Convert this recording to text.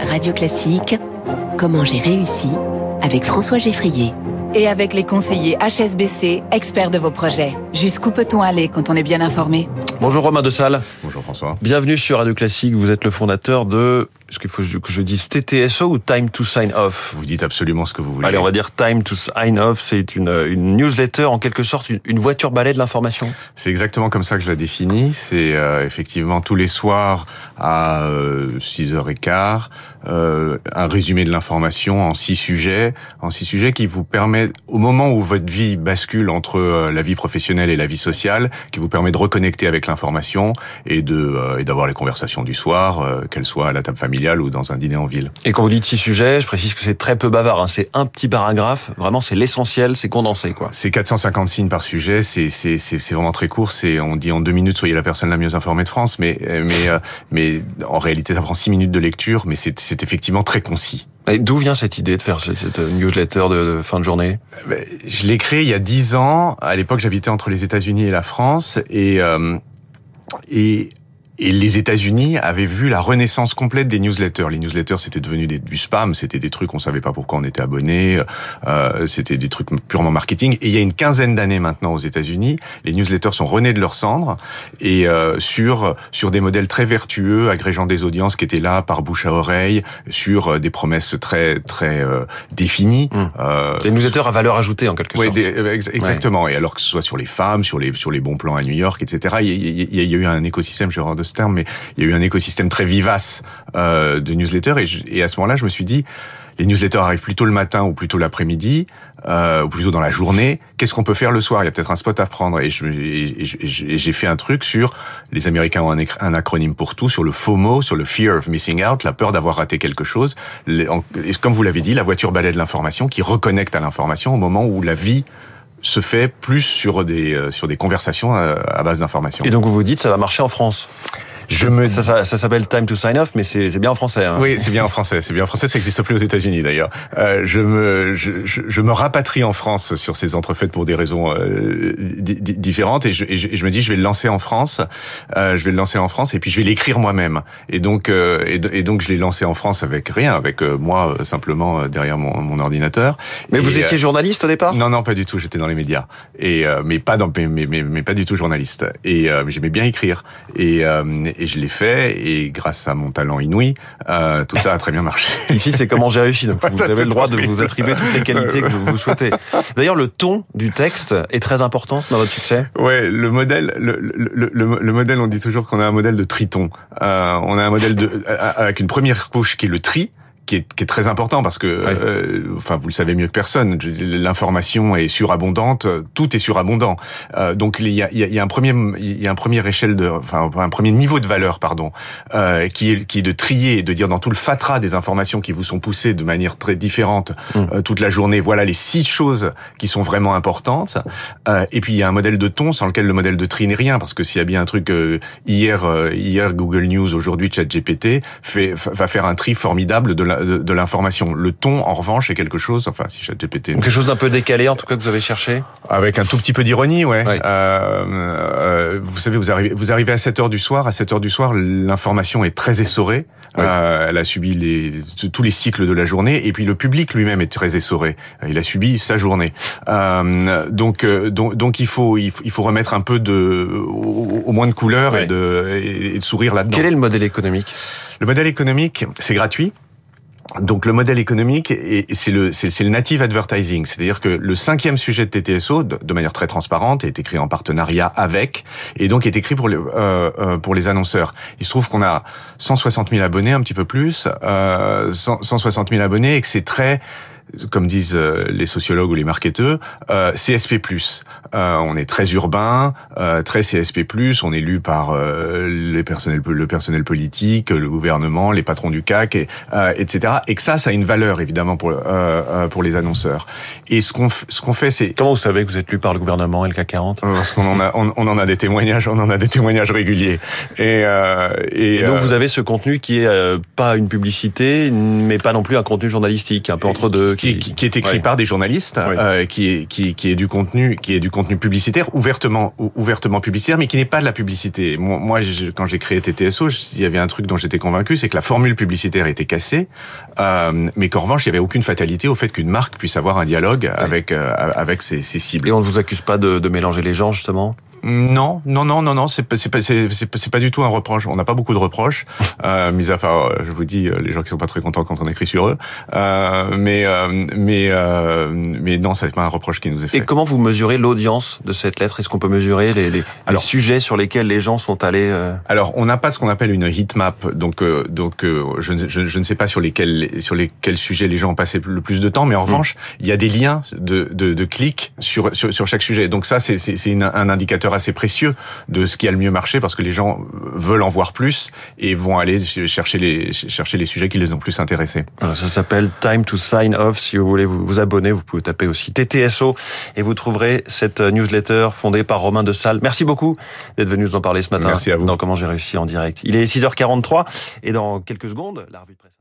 Radio Classique, comment j'ai réussi avec François Geffrier. Et avec les conseillers HSBC, experts de vos projets. Jusqu'où peut-on aller quand on est bien informé? Bonjour Romain de Salle. Bonjour François. Bienvenue sur Radio Classique. Vous êtes le fondateur de est-ce qu'il faut que je dise TTSO ou Time to Sign Off? Vous dites absolument ce que vous voulez. Allez, on va dire Time to Sign Off. C'est une, une, newsletter, en quelque sorte, une, voiture balai de l'information. C'est exactement comme ça que je la définis. C'est euh, effectivement tous les soirs à euh, 6h15, euh, un résumé de l'information en six sujets, en six sujets qui vous permet, au moment où votre vie bascule entre euh, la vie professionnelle et la vie sociale, qui vous permet de reconnecter avec l'information et de euh, et d'avoir les conversations du soir, qu'elles soient à la table familiale ou dans un dîner en ville. Et quand vous dites six sujets, je précise que c'est très peu bavard. Hein. C'est un petit paragraphe. Vraiment, c'est l'essentiel, c'est condensé, quoi. C'est 450 signes par sujet. C'est c'est c'est vraiment très court. C'est on dit en deux minutes soyez la personne la mieux informée de France, mais mais euh, mais en réalité ça prend six minutes de lecture, mais c'est c'est effectivement très concis. D'où vient cette idée de faire cette newsletter de, fin de journée? Ben, Je l'ai créé il y a dix ans. À l'époque, j'habitais entre les États-Unis et la France, et euh, et et les États-Unis avaient vu la renaissance complète des newsletters. Les newsletters, c'était devenu des, du spam, c'était des trucs on savait pas pourquoi on était abonné, euh, c'était des trucs purement marketing. Et il y a une quinzaine d'années maintenant aux États-Unis, les newsletters sont renés de leur cendre et euh, sur sur des modèles très vertueux, agrégeant des audiences qui étaient là par bouche à oreille, sur euh, des promesses très très euh, définies. Mmh. Euh, des newsletters à valeur ajoutée en quelque sorte. Des, exactement. Et alors que ce soit sur les femmes, sur les sur les bons plans à New York, etc. Il y, a eu un écosystème, je de terme, mais il y a eu un écosystème très vivace euh, de newsletters et, et à ce moment-là, je me suis dit, les newsletters arrivent plutôt le matin ou plutôt l'après-midi, euh, ou plutôt dans la journée. Qu'est-ce qu'on peut faire le soir? Il y a peut-être un spot à prendre. Et j'ai fait un truc sur les Américains ont un, un, acronyme pour tout, sur le FOMO, sur le fear of missing out, la peur d'avoir raté quelque chose. Les, en, comme vous l'avez dit, la voiture balai de l'information qui reconnecte à l'information au moment où la vie se fait plus sur des euh, sur des conversations à, à base d'informations. Et donc vous vous dites ça va marcher en France? Je me... Ça, ça, ça s'appelle Time to Sign Off, mais c'est bien en français. Hein. Oui, c'est bien en français. C'est bien en français. Ça n'existe plus aux États-Unis d'ailleurs. Euh, je me, je, je, je, me rapatrie en France sur ces entrefaites pour des raisons euh, différentes, et je, et je, me dis, je vais le lancer en France. Euh, je vais le lancer en France, et puis je vais l'écrire moi-même. Et donc, euh, et, et, donc, je l'ai lancé en France avec rien, avec euh, moi euh, simplement derrière mon, mon ordinateur. Mais vous étiez journaliste au départ? Non, non, pas du tout. J'étais dans les médias, et mais pas dans, mais, mais, mais, pas du tout journaliste. Et j'aimais bien écrire. Et et je l'ai fait et grâce à mon talent inouï, euh, tout ça a très bien marché. Ici, c'est comment j'ai réussi. Donc vous avez le droit de vous attribuer toutes les qualités que vous souhaitez. D'ailleurs, le ton du texte est très important dans votre succès. Ouais, le modèle, le, le, le, le modèle, on dit toujours qu'on a un modèle de triton. Euh, on a un modèle de avec une première couche qui est le tri qui est, qui est, très important parce que, euh, enfin, vous le savez mieux que personne, l'information est surabondante, tout est surabondant. Euh, donc il y a, il y a un premier, il y a un premier échelle de, enfin, un premier niveau de valeur, pardon, euh, qui est qui est de trier, de dire dans tout le fatras des informations qui vous sont poussées de manière très différente mm. euh, toute la journée. Voilà les six choses qui sont vraiment importantes. Euh, et puis il y a un modèle de ton sans lequel le modèle de tri n'est rien parce que s'il y a bien un truc euh, hier, hier Google News, aujourd'hui ChatGPT fait va faire un tri formidable de la de, l'information. Le ton, en revanche, est quelque chose, enfin, si ChatGPT... Quelque chose d'un peu décalé, en tout cas, que vous avez cherché Avec un tout petit peu d'ironie, ouais. Euh, euh, vous savez, vous arrivez, vous arrivez à 7 heures du soir. À 7 heures du soir, l'information est très essorée. Euh, elle a subi les, tous les cycles de la journée. Et puis, le public lui-même est très essoré. Il a subi sa journée. Euh, donc, euh, donc, donc, il faut, il faut, remettre un peu de, au, moins de couleur et, de, et de sourire là-dedans. Quel est le modèle économique? Le modèle économique, c'est gratuit. Donc le modèle économique, c'est le, le native advertising, c'est-à-dire que le cinquième sujet de TTSO, de, manière très transparente, est écrit en partenariat avec, et donc est écrit pour les, euh, euh pour les annonceurs. Il se trouve qu'on a 160 000 abonnés, un petit peu plus, euh, 160 000 abonnés, et que c'est très comme disent euh, les sociologues ou les marketeurs, euh, CSP+. Euh, on est très urbain, euh, très CSP+, on est lu par euh, les personnels, le personnel politique, le gouvernement, les patrons du CAC, et, etc. Et que ça, ça a une valeur évidemment pour pour les annonceurs. Et ce qu'on ce qu'on fait, c'est comment vous savez que vous êtes lu par le gouvernement et le CAC 40 Parce qu'on en a on, on, en a des témoignages, on en a des témoignages réguliers. Et, et, et donc vous avez ce contenu qui est pas une publicité, mais pas non plus un contenu journalistique, un peu entre deux qui, qui, qui est écrit par des journalistes, euh, qui, est, qui, qui est du contenu, qui est du contenu publicitaire, ouvertement, ouvertement publicitaire, mais qui n'est pas de la publicité. Moi, moi quand j'ai créé TTSO, il y avait un truc dont j'étais convaincu, c'est que la formule publicitaire était cassée, euh, mais qu'en revanche, il n'y avait aucune fatalité au fait qu'une marque puisse avoir un dialogue avec euh, avec ses, ses, cibles. Et on ne vous accuse pas de, de mélanger les gens justement? Non, non, non, non, non, c'est pas, c'est pas, c'est pas du tout un reproche. On n'a pas beaucoup de reproches, euh, mis à part, euh, je vous dis, euh, les gens qui sont pas très contents quand on écrit sur eux. Euh, mais, euh, mais, euh, mais non, c'est pas un reproche qui nous est fait. Et comment vous mesurez l'audience de cette lettre? Est-ce qu'on peut mesurer les, les, alors, les, sujets sur lesquels les gens sont allés Alors, on n'a pas ce qu'on appelle une heat map, donc, donc, je, je, je, ne sais pas sur lesquels, sur lesquels sujets les gens ont passé le plus de temps, mais en mmh. revanche, il y a des liens de, de, de clics sur, sur, sur chaque sujet. Donc ça, c'est un indicateur assez précieux de ce qui a le mieux marché parce que les gens veulent en voir plus et vont aller chercher les chercher les sujets qui les ont plus intéressés. ça s'appelle Time to Sign Off. Si vous voulez vous, vous abonner, vous pouvez taper aussi TTSO et vous trouverez cette newsletter fondée par Romain de Salle. Merci beaucoup d'être venu nous en parler ce matin. Merci à vous. Dans Comment j'ai réussi en direct. Il est 6h43 et dans quelques secondes, la revue de presse.